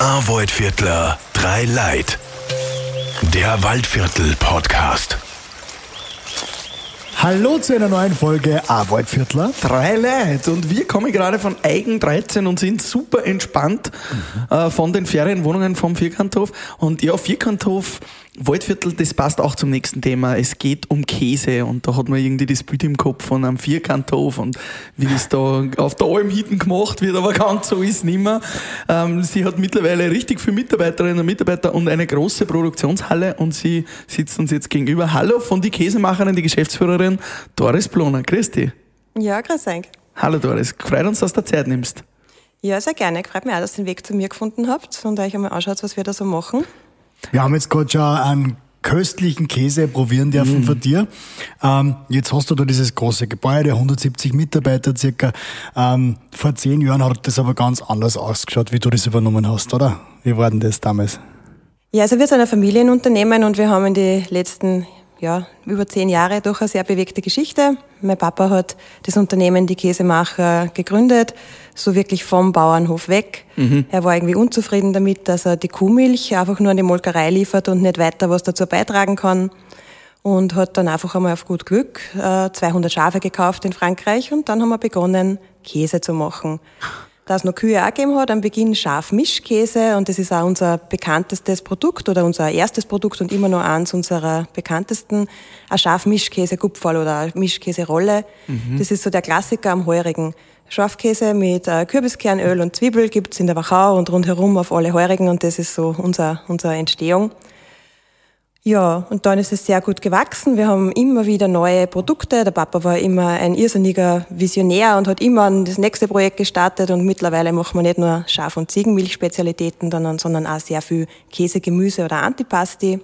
Arvoid-Viertler, drei Leid. Der Waldviertel-Podcast. Hallo zu einer neuen Folge Arbeitviertler. Drei Leute und wir kommen gerade von Eigen 13 und sind super entspannt mhm. äh, von den Ferienwohnungen vom Vierkanthof. Und ja, Vierkanthof Waldviertel, das passt auch zum nächsten Thema. Es geht um Käse und da hat man irgendwie das Bild im Kopf von einem Vierkanthof und wie das da auf der Alm hinten gemacht wird, aber ganz so ist mehr. Ähm, sie hat mittlerweile richtig viele Mitarbeiterinnen und Mitarbeiter und eine große Produktionshalle und sie sitzt uns jetzt gegenüber. Hallo von die Käsemacherin, die Geschäftsführerin Doris Bloner. Grüß dich. Ja, grüß euch. Hallo Doris, freut uns, dass du Zeit nimmst. Ja, sehr gerne. Freut mich auch, dass ihr den Weg zu mir gefunden habt und euch einmal anschaut, was wir da so machen. Wir haben jetzt gerade schon einen köstlichen Käse probieren dürfen mm. von dir. Ähm, jetzt hast du da dieses große Gebäude, 170 Mitarbeiter circa. Ähm, vor zehn Jahren hat das aber ganz anders ausgeschaut, wie du das übernommen hast, oder? Wie war denn das damals? Ja, also wir sind ein Familienunternehmen und wir haben in den letzten ja, über zehn Jahre doch eine sehr bewegte Geschichte. Mein Papa hat das Unternehmen Die Käsemacher gegründet, so wirklich vom Bauernhof weg. Mhm. Er war irgendwie unzufrieden damit, dass er die Kuhmilch einfach nur an die Molkerei liefert und nicht weiter was dazu beitragen kann. Und hat dann einfach einmal auf gut Glück 200 äh, Schafe gekauft in Frankreich und dann haben wir begonnen, Käse zu machen da es noch Kühe auch gegeben hat, am Beginn Schafmischkäse und das ist auch unser bekanntestes Produkt oder unser erstes Produkt und immer noch eins unserer bekanntesten, ein Schafmischkäse-Gupferl oder Mischkäse-Rolle. Mhm. Das ist so der Klassiker am heurigen. Schafkäse mit äh, Kürbiskernöl und Zwiebel gibt's in der Wachau und rundherum auf alle Heurigen und das ist so unser, unsere Entstehung. Ja, und dann ist es sehr gut gewachsen. Wir haben immer wieder neue Produkte. Der Papa war immer ein irrsinniger Visionär und hat immer das nächste Projekt gestartet. Und mittlerweile machen wir nicht nur Schaf- und Ziegenmilchspezialitäten, sondern auch sehr viel Käse, Gemüse oder Antipasti.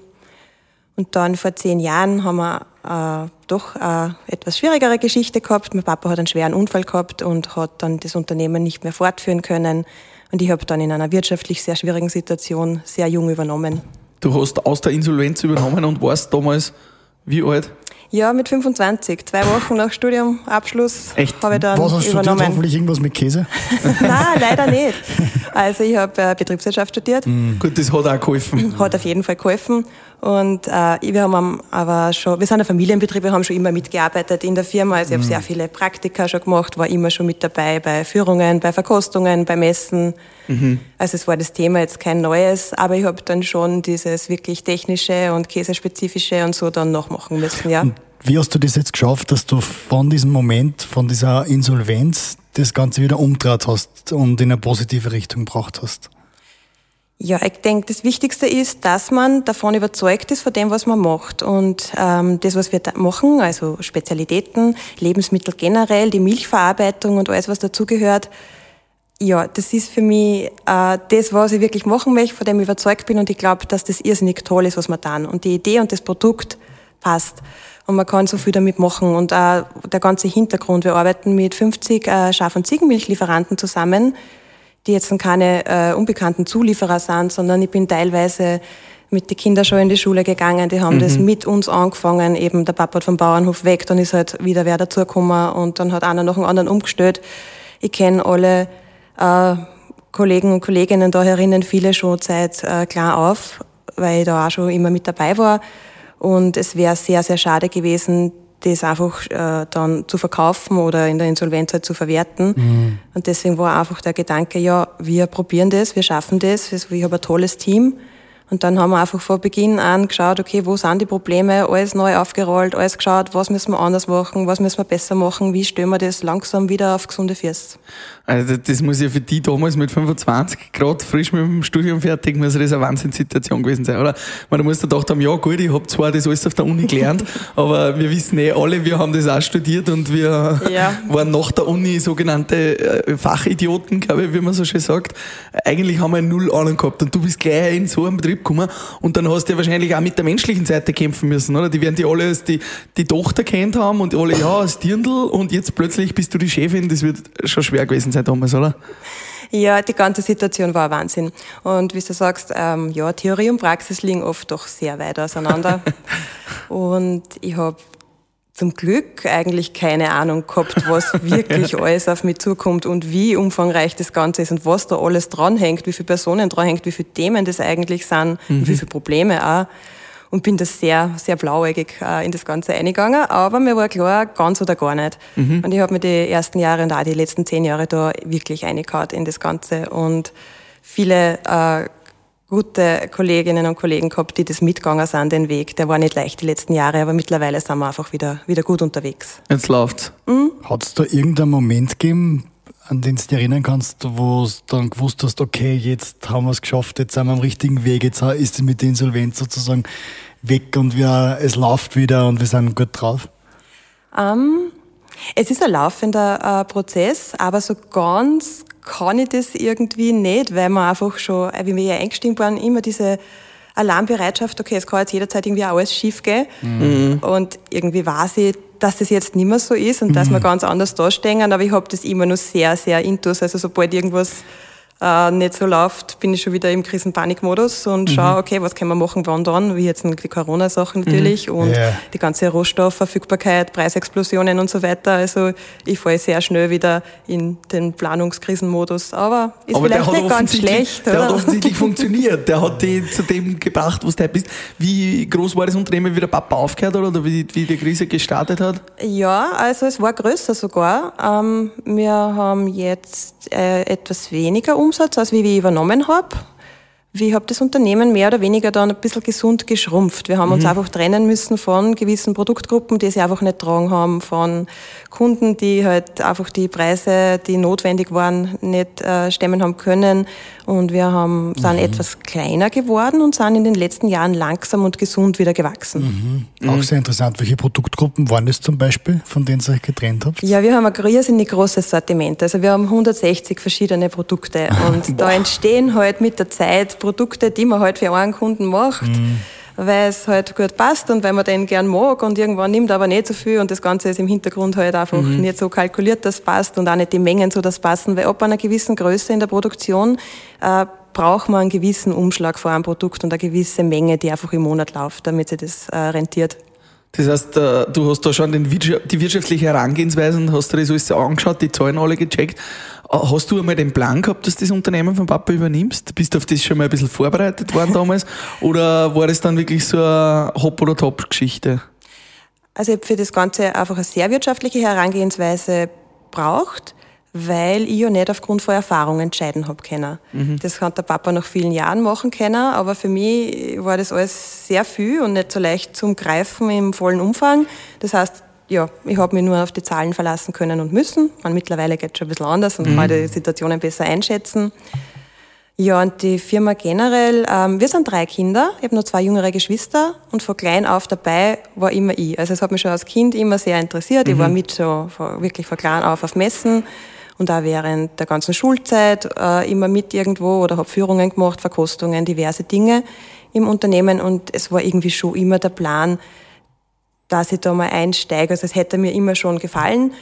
Und dann vor zehn Jahren haben wir äh, doch eine etwas schwierigere Geschichte gehabt. Mein Papa hat einen schweren Unfall gehabt und hat dann das Unternehmen nicht mehr fortführen können. Und ich habe dann in einer wirtschaftlich sehr schwierigen Situation sehr jung übernommen. Du hast aus der Insolvenz übernommen und warst damals wie alt? Ja, mit 25. Zwei Wochen nach Studiumabschluss habe ich dann Was hast du übernommen. studiert? Hoffentlich irgendwas mit Käse? Nein, leider nicht. Also ich habe äh, Betriebswirtschaft studiert. Mhm. Gut, das hat auch geholfen. Hat auf jeden Fall geholfen. Und äh, wir haben aber schon, wir sind ein Familienbetrieb, wir haben schon immer mitgearbeitet in der Firma. Also ich habe mhm. sehr viele Praktika schon gemacht, war immer schon mit dabei bei Führungen, bei Verkostungen, bei Messen. Mhm. Also es war das Thema jetzt kein neues, aber ich habe dann schon dieses wirklich technische und käsespezifische und so dann noch machen müssen, ja. Wie hast du das jetzt geschafft, dass du von diesem Moment, von dieser Insolvenz, das Ganze wieder umdreht hast und in eine positive Richtung gebracht hast? Ja, ich denke, das Wichtigste ist, dass man davon überzeugt ist, von dem, was man macht. Und ähm, das, was wir da machen, also Spezialitäten, Lebensmittel generell, die Milchverarbeitung und alles, was dazugehört, ja, das ist für mich äh, das, was ich wirklich machen möchte, von dem ich überzeugt bin. Und ich glaube, dass das irrsinnig toll ist, was wir tun. Und die Idee und das Produkt passt. Und man kann so viel damit machen. Und auch der ganze Hintergrund. Wir arbeiten mit 50 äh, Schaf- und Ziegenmilchlieferanten zusammen die jetzt keine äh, unbekannten Zulieferer sind, sondern ich bin teilweise mit den Kindern schon in die Schule gegangen, die haben mhm. das mit uns angefangen, eben der Papa hat vom Bauernhof weg, dann ist halt wieder wer dazugekommen und dann hat einer noch einen anderen umgestellt. Ich kenne alle äh, Kollegen und Kolleginnen da herinnen, viele schon seit äh, klar auf, weil ich da auch schon immer mit dabei war. Und es wäre sehr, sehr schade gewesen, das einfach äh, dann zu verkaufen oder in der Insolvenz halt zu verwerten. Mhm. Und deswegen war einfach der Gedanke, ja, wir probieren das, wir schaffen das, ich habe ein tolles Team. Und dann haben wir einfach vor Beginn an geschaut, okay, wo sind die Probleme, alles neu aufgerollt, alles geschaut, was müssen wir anders machen, was müssen wir besser machen, wie stellen wir das langsam wieder auf gesunde Füße. Also das muss ja für die damals mit 25 Grad frisch mit dem Studium fertig, muss das eine Wahnsinnssituation gewesen sein, oder? Man, da musst du gedacht haben, ja gut, ich habe zwar das alles auf der Uni gelernt, aber wir wissen eh alle, wir haben das auch studiert und wir ja. waren nach der Uni sogenannte äh, Fachidioten, glaube ich, wie man so schön sagt. Eigentlich haben wir null Ahnung gehabt und du bist gleich in so einem Betrieb gekommen und dann hast du ja wahrscheinlich auch mit der menschlichen Seite kämpfen müssen, oder? Die werden die alle als die, die Tochter kennt haben und alle, ja, als Dirndl und jetzt plötzlich bist du die Chefin, das wird schon schwer gewesen sein sein damals, oder? Ja, die ganze Situation war Wahnsinn. Und wie du sagst, ähm, ja, Theorie und Praxis liegen oft doch sehr weit auseinander. und ich habe zum Glück eigentlich keine Ahnung gehabt, was wirklich alles auf mich zukommt und wie umfangreich das Ganze ist und was da alles dranhängt, wie viele Personen dranhängt, wie viele Themen das eigentlich sind, mhm. wie viele Probleme auch. Und bin da sehr, sehr blauäugig äh, in das Ganze eingegangen. Aber mir war klar, ganz oder gar nicht. Mhm. Und ich habe mir die ersten Jahre und auch die letzten zehn Jahre da wirklich eingehauen in das Ganze. Und viele äh, gute Kolleginnen und Kollegen gehabt, die das mitgegangen sind, den Weg. Der war nicht leicht die letzten Jahre, aber mittlerweile sind wir einfach wieder, wieder gut unterwegs. Jetzt läuft's. Mhm. Hat es da irgendeinen Moment gegeben, an den du dich erinnern kannst, wo du dann gewusst hast, okay, jetzt haben wir es geschafft, jetzt sind wir am richtigen Weg, jetzt ist es mit der Insolvenz sozusagen weg und wir, es läuft wieder und wir sind gut drauf? Um, ähm, es ist ein laufender äh, Prozess, aber so ganz kann ich das irgendwie nicht, weil wir einfach schon, äh, wie wir ja eingestimmt waren, immer diese Alarmbereitschaft, okay, es kann jetzt jederzeit irgendwie alles schief gehen. Mhm. Und irgendwie weiß ich, dass das jetzt nicht mehr so ist und mhm. dass wir ganz anders dastehen, aber ich habe das immer noch sehr, sehr intus. Also sobald irgendwas äh, nicht so läuft, bin ich schon wieder im Krisenpanikmodus und mhm. schaue, okay, was können wir machen, wann dann, wie jetzt die Corona-Sachen natürlich mhm. und yeah. die ganze Rohstoffverfügbarkeit, Preisexplosionen und so weiter. Also ich falle sehr schnell wieder in den Planungskrisenmodus, aber ist aber vielleicht nicht ganz schlecht. Der oder? hat offensichtlich funktioniert, der hat dich zu dem gebracht, was du bist. Wie groß war das Unternehmen, wie der Papa aufgehört hat oder wie, wie die Krise gestartet hat? Ja, also es war größer sogar. Ähm, wir haben jetzt äh, etwas weniger Umsatz, als wie ich übernommen habe. Ich habe das Unternehmen mehr oder weniger dann ein bisschen gesund geschrumpft. Wir haben mhm. uns einfach trennen müssen von gewissen Produktgruppen, die sie einfach nicht tragen haben, von Kunden, die halt einfach die Preise, die notwendig waren, nicht äh, stemmen haben können. Und wir haben, sind mhm. etwas kleiner geworden und sind in den letzten Jahren langsam und gesund wieder gewachsen. Mhm. Auch sehr interessant. Welche Produktgruppen waren das zum Beispiel, von denen ihr euch getrennt habt? Ja, wir haben ein riesig großes Sortiment. Also wir haben 160 verschiedene Produkte. Und da entstehen halt mit der Zeit Produkte, die man halt für einen Kunden macht. Mhm weil es halt gut passt und weil man den gern mag und irgendwann nimmt aber nicht so viel und das Ganze ist im Hintergrund halt einfach mhm. nicht so kalkuliert, dass es passt und auch nicht die Mengen so, dass passen, weil ab einer gewissen Größe in der Produktion äh, braucht man einen gewissen Umschlag vor einem Produkt und eine gewisse Menge, die einfach im Monat läuft, damit sich das äh, rentiert. Das heißt, äh, du hast da schon die wirtschaftliche Herangehensweise und hast dir das alles angeschaut, die Zahlen alle gecheckt. Äh, hast du einmal den Plan gehabt, dass du das Unternehmen von Papa übernimmst? Bist du auf das schon mal ein bisschen vorbereitet worden damals? Oder war das dann wirklich so eine Hop- oder Top-Geschichte? Also ich habe für das Ganze einfach eine sehr wirtschaftliche Herangehensweise braucht weil ich ja nicht aufgrund von Erfahrung entscheiden habe können. Mhm. Das hat der Papa nach vielen Jahren machen können, aber für mich war das alles sehr viel und nicht so leicht zum Greifen im vollen Umfang. Das heißt, ja, ich habe mich nur auf die Zahlen verlassen können und müssen. Man, mittlerweile geht es schon ein bisschen anders und mhm. kann die Situationen besser einschätzen. Ja, und die Firma generell, ähm, wir sind drei Kinder, ich habe nur zwei jüngere Geschwister und von klein auf dabei war immer ich. Also es hat mich schon als Kind immer sehr interessiert. Mhm. Ich war mit so wirklich von klein auf auf Messen und auch während der ganzen Schulzeit äh, immer mit irgendwo oder habe Führungen gemacht, Verkostungen, diverse Dinge im Unternehmen und es war irgendwie schon immer der Plan, dass ich da mal einsteige. Also es hätte mir immer schon gefallen.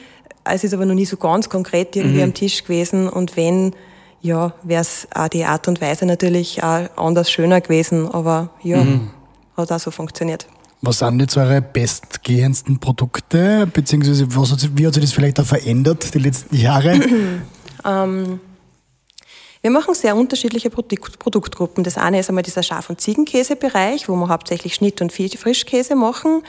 Es ist aber noch nie so ganz konkret irgendwie mhm. am Tisch gewesen und wenn, ja, wäre es auch die Art und Weise natürlich auch anders schöner gewesen, aber ja, mhm. hat auch so funktioniert. Was sind jetzt eure bestgehendsten Produkte, beziehungsweise hat, wie hat sich das vielleicht auch verändert die letzten Jahre? ähm, wir machen sehr unterschiedliche Produkt Produktgruppen. Das eine ist einmal dieser Schaf- und Ziegenkäsebereich, wo wir hauptsächlich Schnitt- und Frischkäse machen.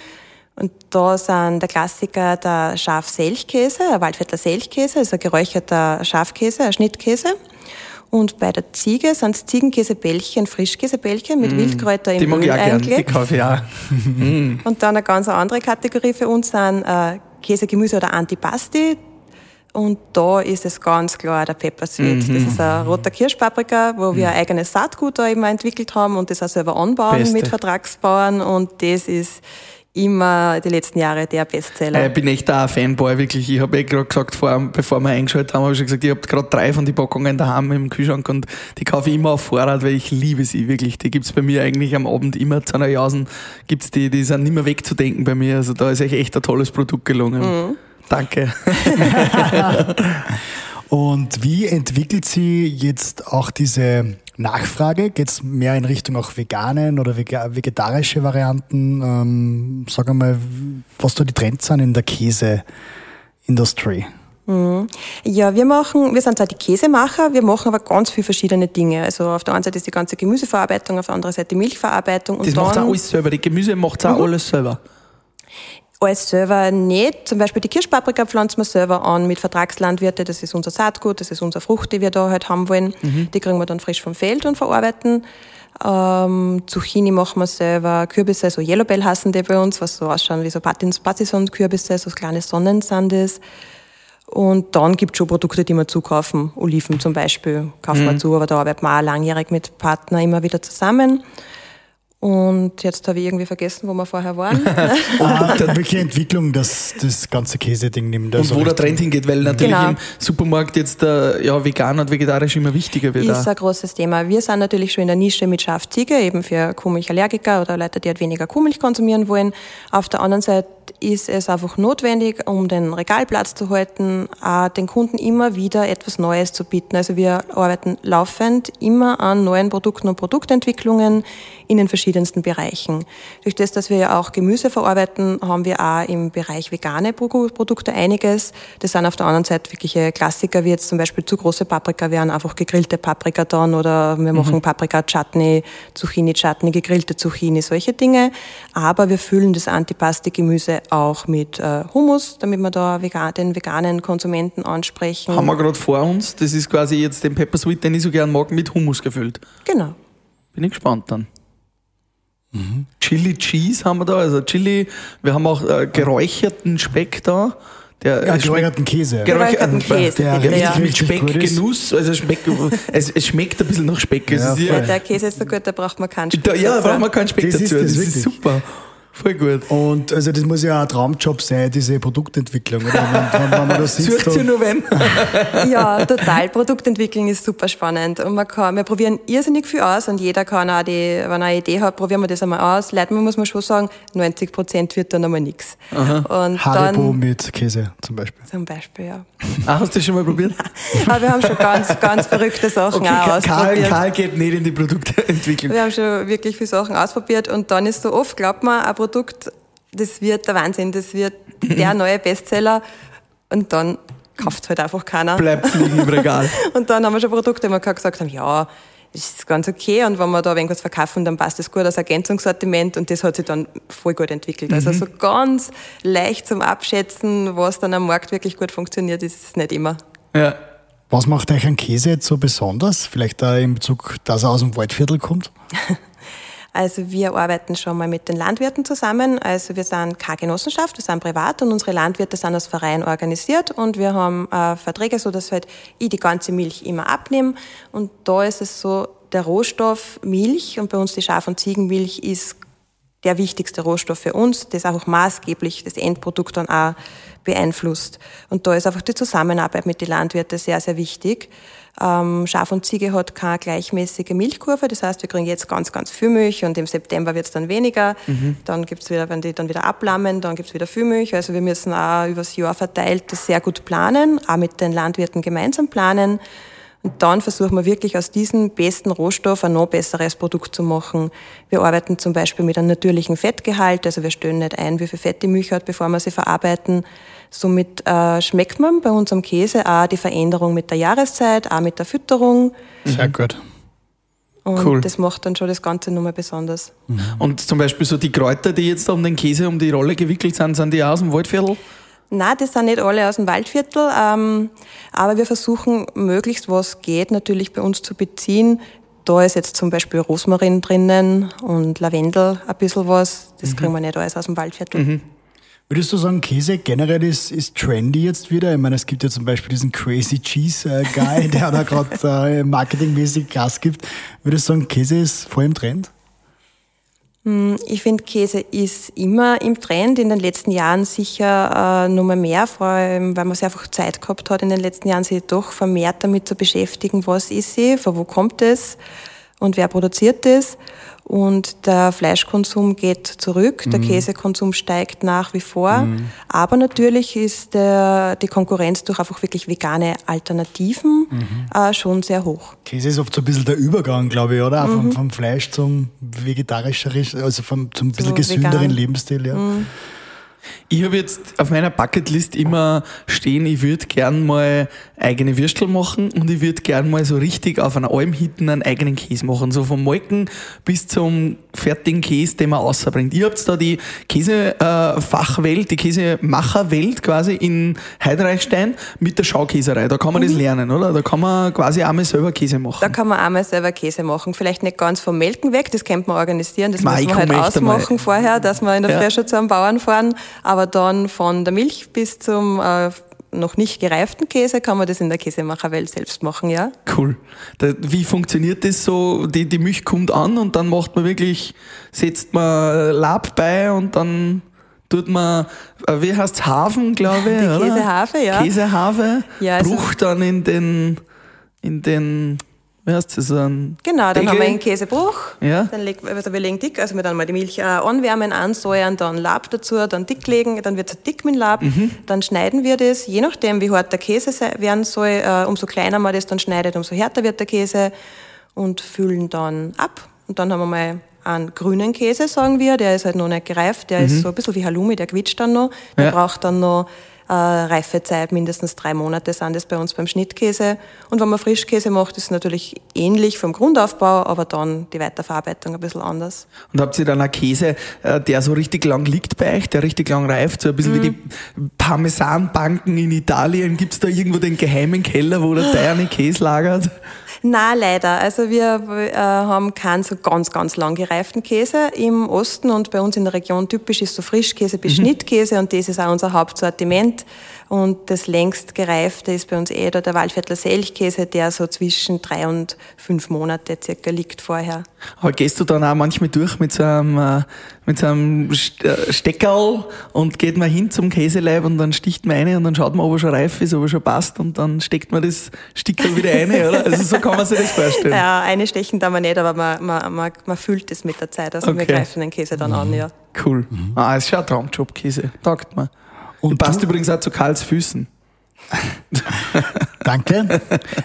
Und da sind der Klassiker der Schaf-Selchkäse, ein Waldviertler Selchkäse, also ein geräucherter Schafkäse, ein Schnittkäse. Und bei der Ziege sind es Ziegenkäsebällchen, Frischkäsebällchen mit mm, Wildkräuter im Die mag Öl ich auch gern, die kaufe ich auch. und dann eine ganz andere Kategorie für uns sind äh, Käse, Gemüse oder Antipasti. Und da ist es ganz klar der Pepper Sweet. Mhm. Das ist ein roter Kirschpaprika, wo wir ein eigenes Saatgut da eben entwickelt haben und das auch selber anbauen Beste. mit Vertragsbauern. Und das ist immer die letzten Jahre der Bestseller. Äh, ich bin echt ein Fanboy, wirklich. Ich habe eh gerade gesagt, vor, bevor wir eingeschaltet haben, habe ich schon gesagt, ich habe gerade drei von den Packungen daheim im Kühlschrank und die kaufe ich immer auf Vorrat, weil ich liebe sie, wirklich. Die gibt's bei mir eigentlich am Abend immer zu einer Jausen, gibt's die, die sind nicht mehr wegzudenken bei mir. Also da ist euch echt ein tolles Produkt gelungen. Mhm. Danke. Und wie entwickelt sie jetzt auch diese Nachfrage? Geht es mehr in Richtung auch veganen oder vegetarische Varianten? Ähm, sag einmal, was da die Trends sind in der Käseindustrie. Mhm. Ja, wir machen, wir sind zwar die Käsemacher, wir machen aber ganz viele verschiedene Dinge. Also auf der einen Seite ist die ganze Gemüseverarbeitung, auf der anderen Seite die Milchverarbeitung. Und das macht auch alles selber, die Gemüse macht auch mhm. alles selber. Alles selber nicht. Zum Beispiel die Kirschpaprika pflanzen wir selber an mit Vertragslandwirte. Das ist unser Saatgut, das ist unsere Frucht, die wir da halt haben wollen. Mhm. Die kriegen wir dann frisch vom Feld und verarbeiten. Ähm, Zucchini machen wir selber, Kürbisse, so Yellowbell hassen die bei uns, was so ausschauen wie so Patison-Kürbisse, so kleine Sonnensand ist. Und dann gibt es schon Produkte, die wir zukaufen. Oliven zum Beispiel kaufen mhm. wir zu, aber da arbeiten wir auch langjährig mit Partnern immer wieder zusammen. Und jetzt habe ich irgendwie vergessen, wo wir vorher waren. ah, welche Entwicklung das, das ganze Käse-Ding nimmt. Also und wo der Trend hingeht, weil natürlich genau. im Supermarkt jetzt der, ja, vegan und vegetarisch immer wichtiger wird. Ist auch. ein großes Thema. Wir sind natürlich schon in der Nische mit Schafziege, eben für Kuhmilchallergiker oder Leute, die halt weniger Kuhmilch konsumieren wollen. Auf der anderen Seite ist es einfach notwendig, um den Regalplatz zu halten, den Kunden immer wieder etwas Neues zu bieten. Also wir arbeiten laufend immer an neuen Produkten und Produktentwicklungen in den verschiedensten Bereichen. Durch das, dass wir ja auch Gemüse verarbeiten, haben wir auch im Bereich vegane Produkte einiges. Das sind auf der anderen Seite wirkliche Klassiker, wie jetzt zum Beispiel zu große Paprika wären einfach gegrillte Paprika dann oder wir machen mhm. Paprika-Chutney, Zucchini-Chutney, gegrillte Zucchini, solche Dinge. Aber wir füllen das Antipasti-Gemüse auch mit äh, Hummus, damit wir da vegan, den veganen Konsumenten ansprechen. Haben wir gerade vor uns, das ist quasi jetzt den Pepper Sweet, den ich so gern mag, mit Hummus gefüllt. Genau. Bin ich gespannt dann. Mhm. Chili Cheese haben wir da, also Chili, wir haben auch äh, geräucherten Speck da. Der ja, geräucherten Käse. Geräucherten Käse. Der, der ja. mit Speckgenuss. Also Speck, es, es, schmeckt ein bisschen nach Speck. Ja, ja, der Käse ist so gut, da braucht man keinen Speck. Da, ja, da braucht man keinen Speck das dazu. Ist, das, das ist super. Voll gut. Und also das muss ja auch ein Traumjob sein, diese Produktentwicklung. Oder? Wenn, wenn man da sitzt Sucht nur wenn? ja, total. Produktentwicklung ist super spannend. Und man kann, wir probieren irrsinnig viel aus und jeder kann auch die, wenn er eine Idee hat, probieren wir das einmal aus. Leider muss man schon sagen, 90 Prozent wird dann einmal nichts. Haribo mit Käse zum Beispiel. Zum Beispiel, ja. Ah, hast du das schon mal probiert? Aber wir haben schon ganz, ganz verrückte Sachen okay, auch Karl, Karl geht nicht in die Produktentwicklung. Wir haben schon wirklich viele Sachen ausprobiert und dann ist so oft, glaubt man, ein Produkt, das wird der Wahnsinn, das wird der neue Bestseller und dann kauft halt einfach keiner. Bleibt liegen im Regal. und dann haben wir schon Produkte, wo wir gesagt haben, ja, das ist ganz okay und wenn wir da irgendwas verkaufen, dann passt das gut als Ergänzungssortiment und das hat sich dann voll gut entwickelt. Also mhm. Also so ganz leicht zum Abschätzen, was dann am Markt wirklich gut funktioniert, ist es nicht immer. Ja. Was macht euch ein Käse jetzt so besonders? Vielleicht da in Bezug, dass er aus dem Waldviertel kommt? Also wir arbeiten schon mal mit den Landwirten zusammen. Also wir sind keine Genossenschaft, wir sind privat und unsere Landwirte sind als Verein organisiert und wir haben äh, Verträge, so dass halt ich die ganze Milch immer abnehme. Und da ist es so, der Rohstoff Milch und bei uns die Schaf- und Ziegenmilch ist der wichtigste Rohstoff für uns, das auch maßgeblich das Endprodukt dann auch beeinflusst. Und da ist einfach die Zusammenarbeit mit den Landwirten sehr, sehr wichtig. Ähm, Schaf und Ziege hat keine gleichmäßige Milchkurve, das heißt, wir kriegen jetzt ganz, ganz viel Milch und im September wird es dann weniger. Mhm. Dann gibt's wieder, wenn die dann wieder ablammen, dann gibt's wieder viel Milch. Also wir müssen auch übers Jahr verteilt das sehr gut planen, auch mit den Landwirten gemeinsam planen. Und dann versuchen wir wirklich aus diesem besten Rohstoff ein noch besseres Produkt zu machen. Wir arbeiten zum Beispiel mit einem natürlichen Fettgehalt, also wir stellen nicht ein, wie viel Fett die Milch hat, bevor wir sie verarbeiten. Somit äh, schmeckt man bei unserem Käse auch die Veränderung mit der Jahreszeit, auch mit der Fütterung. Sehr gut. Und cool. das macht dann schon das Ganze nochmal besonders. Mhm. Und zum Beispiel so die Kräuter, die jetzt um den Käse um die Rolle gewickelt sind, sind die aus dem Waldviertel? Nein, das sind nicht alle aus dem Waldviertel, ähm, aber wir versuchen möglichst, was geht, natürlich bei uns zu beziehen. Da ist jetzt zum Beispiel Rosmarin drinnen und Lavendel ein bisschen was. Das mhm. kriegen wir nicht alles aus dem Waldviertel. Mhm. Würdest du sagen, Käse generell ist, ist trendy jetzt wieder? Ich meine, es gibt ja zum Beispiel diesen Crazy Cheese äh, Guy, der da gerade äh, marketingmäßig Gas gibt. Würdest du sagen, Käse ist voll im Trend? Hm, ich finde, Käse ist immer im Trend, in den letzten Jahren sicher äh, nur mal mehr, vor allem, weil man sich einfach Zeit gehabt hat, in den letzten Jahren sich doch vermehrt damit zu beschäftigen, was ist sie, von wo kommt es. und wer produziert das. Und der Fleischkonsum geht zurück, der Käsekonsum steigt nach wie vor. Aber natürlich ist der, die Konkurrenz durch einfach wirklich vegane Alternativen äh, schon sehr hoch. Käse ist oft so ein bisschen der Übergang, glaube ich, oder? Vom, vom Fleisch zum vegetarischeren, also vom, zum ein bisschen gesünderen vegan. Lebensstil, ja. Ich habe jetzt auf meiner Bucketlist immer stehen, ich würde gern mal eigene Würstel machen und ich würde gern mal so richtig auf einer Alm hinten einen eigenen Käse machen. So vom Molken bis zum fertigen Käse, den man rausbringt. Ihr habt da die Käsefachwelt, die Käsemacherwelt quasi in Heidereichstein mit der Schaukäserei. Da kann man das lernen, oder? Da kann man quasi einmal selber Käse machen. Da kann man einmal selber Käse machen. Vielleicht nicht ganz vom Melken weg, das könnte man organisieren, das Mei, müssen wir halt ausmachen vorher, dass wir in der Ja. Früh schon zu einem Bauern fahren. Aber dann von der Milch bis zum äh, noch nicht gereiften Käse kann man das in der Käsemacherwelt selbst machen, ja. Cool. Wie funktioniert das so? Die, die Milch kommt an und dann macht man wirklich, setzt man Lab bei und dann tut man, äh, wie heißt Hafen, glaube ich, Die oder? Käsehafe, ja. Käsehafe, Ja, also- Bruch dann in den, in den, wie heißt das, so ein Genau, dann Deckel? haben wir einen Käsebruch. Ja. Dann leg, also wir legen dick, also wir dann mal die Milch äh, anwärmen, ansäuern, dann Lab dazu, dann dick legen, dann wird es dick mit Lab. Mhm. Dann schneiden wir das, je nachdem wie hart der Käse werden soll, äh, umso kleiner man das dann schneidet, umso härter wird der Käse und füllen dann ab. Und dann haben wir mal einen grünen Käse, sagen wir, der ist halt noch nicht gereift, der ist so ein bisschen wie Halloumi, der quietscht dann noch. Der Mhm. Ja. braucht dann noch äh, Reifezeit, mindestens drei Monate sind das bei uns beim Schnittkäse. Und wenn man Frischkäse macht, ist es natürlich ähnlich vom Grundaufbau, aber dann die Weiterverarbeitung ein bisschen anders. Und habt ihr dann einen Käse, äh, der so richtig lang liegt bei euch, der richtig lang reift, so ein bisschen wie die Parmesanbanken in Italien? Gibt's da irgendwo den geheimen Keller, wo der deine Käse lagert? Na leider. Also wir äh, haben keinen so ganz, ganz lang gereiften Käse im Osten und bei uns in der Region typisch ist so Frischkäse bis Schnittkäse und das ist auch unser Hauptsortiment. Und das längst gereifte ist bei uns eh da der Waldviertler Selchkäse, der so zwischen drei und fünf Monate circa liegt vorher. Aber gehst du dann auch manchmal durch mit so einem, äh, mit so einem äh, Steckerl und geht man hin zum Käseleib und dann sticht man rein und dann schaut man, ob er schon reif ist, ob er schon passt und dann steckt man das Stickerl wieder rein, oder? Also so kann man sich das vorstellen. Ja, eine stechen da man nicht, aber man, man, man, man fühlt es mit der Zeit. Also wir Okay. greifen den Käse dann an, ja. Cool. Ah, ist schon ein Traumjob, Käse. Taugt mir. Und passt du- übrigens auch zu Karls Füßen. Danke.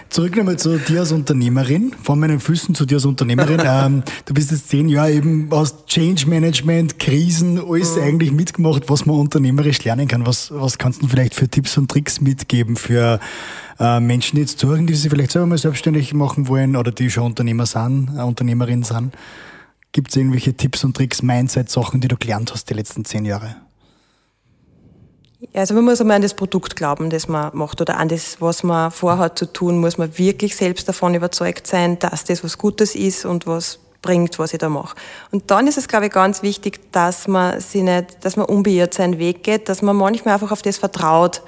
Zurück nochmal zu dir als Unternehmerin, von meinen Füßen zu dir als Unternehmerin. ähm, du bist jetzt zehn Jahre eben aus Change Management, Krisen, alles eigentlich mitgemacht, was man unternehmerisch lernen kann. Was, was kannst du vielleicht für Tipps und Tricks mitgeben für äh, Menschen, die jetzt zuhören, die sich vielleicht selber mal selbstständig machen wollen oder die schon Unternehmer sind, äh, Unternehmerin sind? Gibt es irgendwelche Tipps und Tricks, Mindset-Sachen, die du gelernt hast die letzten zehn Jahre? Also man muss einmal an das Produkt glauben, das man macht oder an das, was man vorhat zu tun, muss man wirklich selbst davon überzeugt sein, dass das was Gutes ist und was bringt, was ich da mache. Und dann ist es, glaube ich, ganz wichtig, dass man sie nicht, dass man unbeirrt seinen Weg geht, dass man manchmal einfach auf das vertraut,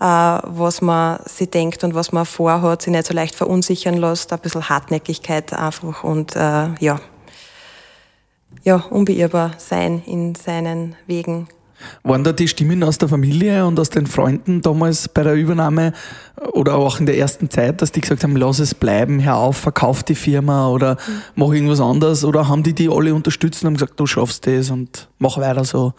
äh, was man sich denkt und was man vorhat, sich nicht so leicht verunsichern lässt, ein bisschen Hartnäckigkeit einfach und äh, ja, ja, unbeirrbar sein in seinen Wegen. Waren da die Stimmen aus der Familie und aus den Freunden damals bei der Übernahme oder auch in der ersten Zeit, dass die gesagt haben, lass es bleiben, hör auf, verkauf die Firma oder mach irgendwas anderes? Oder haben die die alle unterstützt und haben gesagt, du schaffst das und mach weiter so?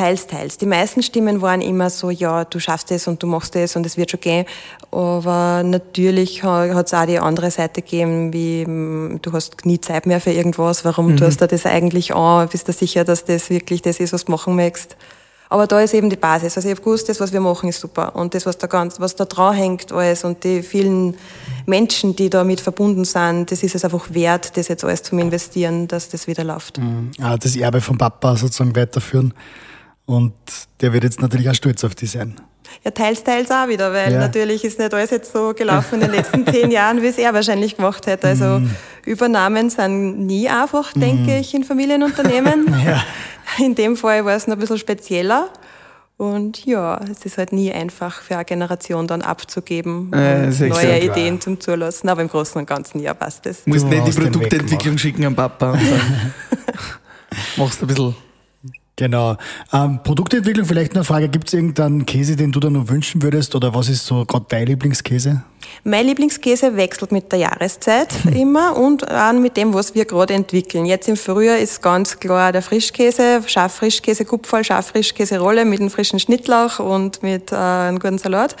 Teils, teils. Die meisten Stimmen waren immer so, ja, du schaffst es und du machst es und es wird schon gehen. Aber natürlich hat es auch die andere Seite gegeben, wie mm, du hast nie Zeit mehr für irgendwas, warum tust du das eigentlich an? Bist du sicher, dass das wirklich das ist, was du machen möchtest? Aber da ist eben die Basis. Also ich habe gewusst, das, was wir machen, ist super. Und das, was da ganz, was da dran hängt, alles und die vielen Menschen, die damit verbunden sind, das ist es einfach wert, das jetzt alles zum Investieren, dass das wieder läuft. Ah, das Erbe vom Papa sozusagen weiterführen. Und der wird jetzt natürlich auch stolz auf die sein. Ja, teils, teils auch wieder, weil Ja. natürlich ist nicht alles jetzt so gelaufen in den letzten zehn Jahren, wie es er wahrscheinlich gemacht hätte. Also Übernahmen sind nie einfach, denke ich, in Familienunternehmen. Ja. In dem Fall war es noch ein bisschen spezieller. Und ja, es ist halt nie einfach für eine Generation dann abzugeben Äh, neue. Ideen zum Zulassen. Aber im Großen und Ganzen ja passt es. Du musst nicht die Produktentwicklung schicken am Papa und dann machst du ein bisschen Genau. Ähm, Produktentwicklung, vielleicht eine Frage. Gibt es irgendeinen Käse, den du dir noch wünschen würdest? Oder was ist so gerade dein Lieblingskäse? Mein Lieblingskäse wechselt mit der Jahreszeit immer und auch mit dem, was wir gerade entwickeln. Jetzt im Frühjahr ist ganz klar der Frischkäse, Schaffrischkäse Kupferl, Schaffrischkäse Rolle mit einem frischen Schnittlauch und mit äh, einem guten Salat.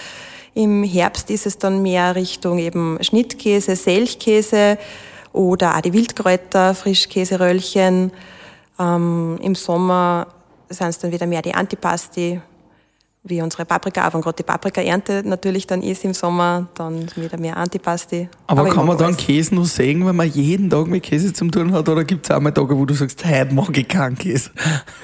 Im Herbst ist es dann mehr Richtung eben Schnittkäse, Selchkäse oder auch die Wildkräuter, Frischkäseröllchen. Ähm, Im Sommer sind es dann wieder mehr die Antipasti, wie unsere Paprika, auch wenn gerade die Paprika-Ernte natürlich dann ist im Sommer, dann wieder mehr Antipasti. Aber, ich kann man dann. Käse nur sägen, wenn man jeden Tag mit Käse zu tun hat? Oder gibt es auch mal Tage, wo du sagst, heute mag ich keinen Käse?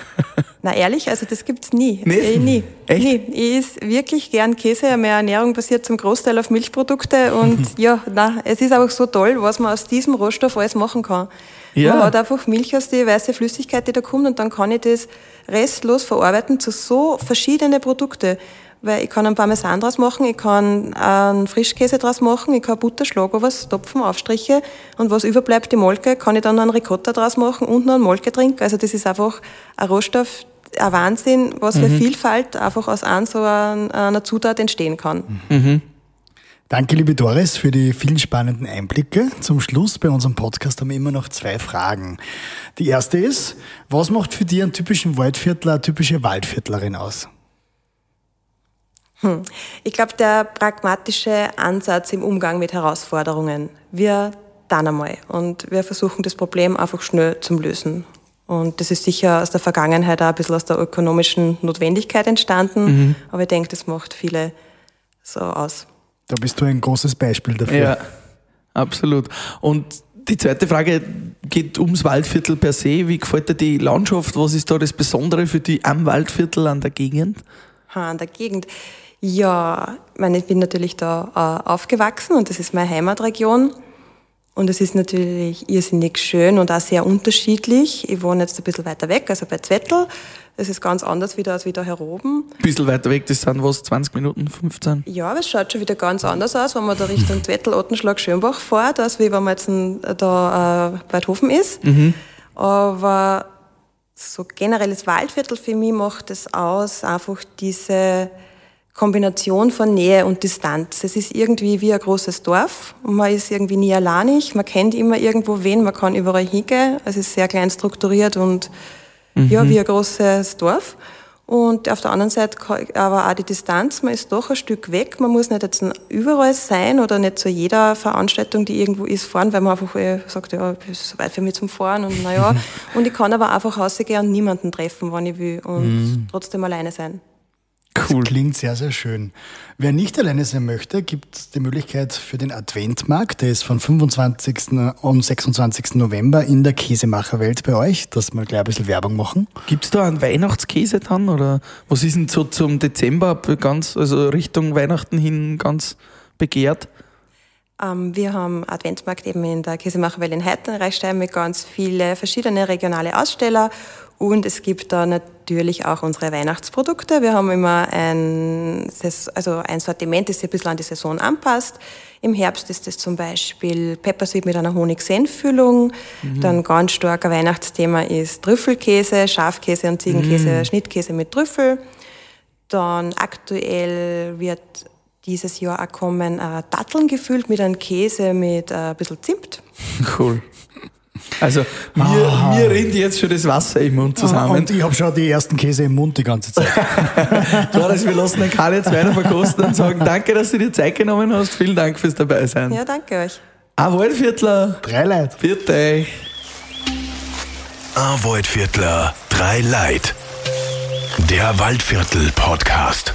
Na ehrlich, also das gibt's nie. Nee? Äh, nie. Echt? Nie. Ich esse wirklich gern Käse. Meine Ernährung basiert zum Großteil auf Milchprodukte und ja, na, es ist einfach so toll, was man aus diesem Rohstoff alles machen kann. Ja. Man hat einfach Milch aus die weiße Flüssigkeit, die da kommt und dann kann ich das restlos verarbeiten zu so verschiedene Produkte. Weil ich kann einen Parmesan draus machen, ich kann einen Frischkäse draus machen, ich kann Butter, Schlagobers, Topfen, Aufstriche und was überbleibt, die Molke, kann ich dann einen Ricotta draus machen und noch einen Molketrink. Also das ist einfach ein Rohstoff, ein Wahnsinn, was für Vielfalt einfach aus ein, so ein- einer Zutat entstehen kann. Danke, liebe Doris, für die vielen spannenden Einblicke. Zum Schluss bei unserem Podcast haben wir immer noch zwei Fragen. Die erste ist, was macht für dich einen typischen Waldviertler, eine typische Waldviertlerin aus? Ich glaube, der pragmatische Ansatz im Umgang mit Herausforderungen. Wir dann einmal und wir versuchen das Problem einfach schnell zu lösen. Und das ist sicher aus der Vergangenheit auch ein bisschen aus der ökonomischen Notwendigkeit entstanden, aber ich denke, das macht viele so aus. Da bist du ein großes Beispiel dafür. Ja, absolut. Und die zweite Frage geht ums Waldviertel per se. Wie gefällt dir die Landschaft? Was ist da das Besondere für die am Waldviertel, an der Gegend? Ha, in der Gegend. Ja, ich meine, ich bin natürlich da äh, aufgewachsen und das ist meine Heimatregion. Und es ist natürlich irrsinnig schön und auch sehr unterschiedlich. Ich wohne jetzt ein bisschen weiter weg, also bei Zwettel. Das ist ganz anders wieder als wieder hier oben. Ein bisschen weiter weg, das sind was, 20 Minuten, 15? Ja, aber es schaut schon wieder ganz anders aus, wenn man da Richtung Zwettel, Ottenschlag, Schönbach fährt, als wie wenn man jetzt in, da äh, bei Hofen ist. Aber so generelles Waldviertel für mich macht es aus, einfach diese Kombination von Nähe und Distanz. Es ist irgendwie wie ein großes Dorf und man ist irgendwie nie alleinig, man kennt immer irgendwo wen, man kann überall hingehen. Es ist sehr klein strukturiert und ja, wie ein großes Dorf. Und auf der anderen Seite aber auch die Distanz, man ist doch ein Stück weg, man muss nicht jetzt überall sein oder nicht zu jeder Veranstaltung, die irgendwo ist, fahren, weil man einfach äh, sagt, ja, ist so weit für mich zum Fahren und naja. und ich kann aber einfach rausgehen und niemanden treffen, wann ich will und trotzdem alleine sein. Cool. Klingt sehr, sehr schön. Wer nicht alleine sein möchte, gibt es die Möglichkeit für den Adventmarkt. Der ist von 25. und 26. November in der Käsemacherwelt bei euch, dass wir gleich ein bisschen Werbung machen. Gibt es da einen Weihnachtskäse dann? Oder was ist denn so zum Dezember ganz, also Richtung Weihnachten hin ganz begehrt? Ähm, wir haben Adventsmarkt eben in der Käsemacherwelle in Heitenreichstein mit ganz viele verschiedene regionale Aussteller und es gibt da natürlich auch unsere Weihnachtsprodukte. Wir haben immer ein, also ein Sortiment, das sich ein bisschen an die Saison anpasst. Im Herbst ist es zum Beispiel Peppersweet mit einer Honig-Senf-Füllung. Dann ganz starker Weihnachtsthema ist Trüffelkäse, Schafkäse und Ziegenkäse, Schnittkäse mit Trüffel. Dann aktuell wird dieses Jahr auch kommen äh, Datteln gefüllt mit einem Käse mit äh, ein bisschen Zimt. Cool. Also, mir, mir rinnt jetzt schon das Wasser im Mund zusammen. Und ich habe schon die ersten Käse im Mund die ganze Zeit. Doris, wir lassen den Karl jetzt weiter verkosten und sagen danke, dass du dir Zeit genommen hast. Vielen Dank fürs Dabeisein. Ja, danke euch. Ein Waldviertler, Drei Leute. bitte euch. Waldviertler, drei Leid. Der Waldviertel Podcast.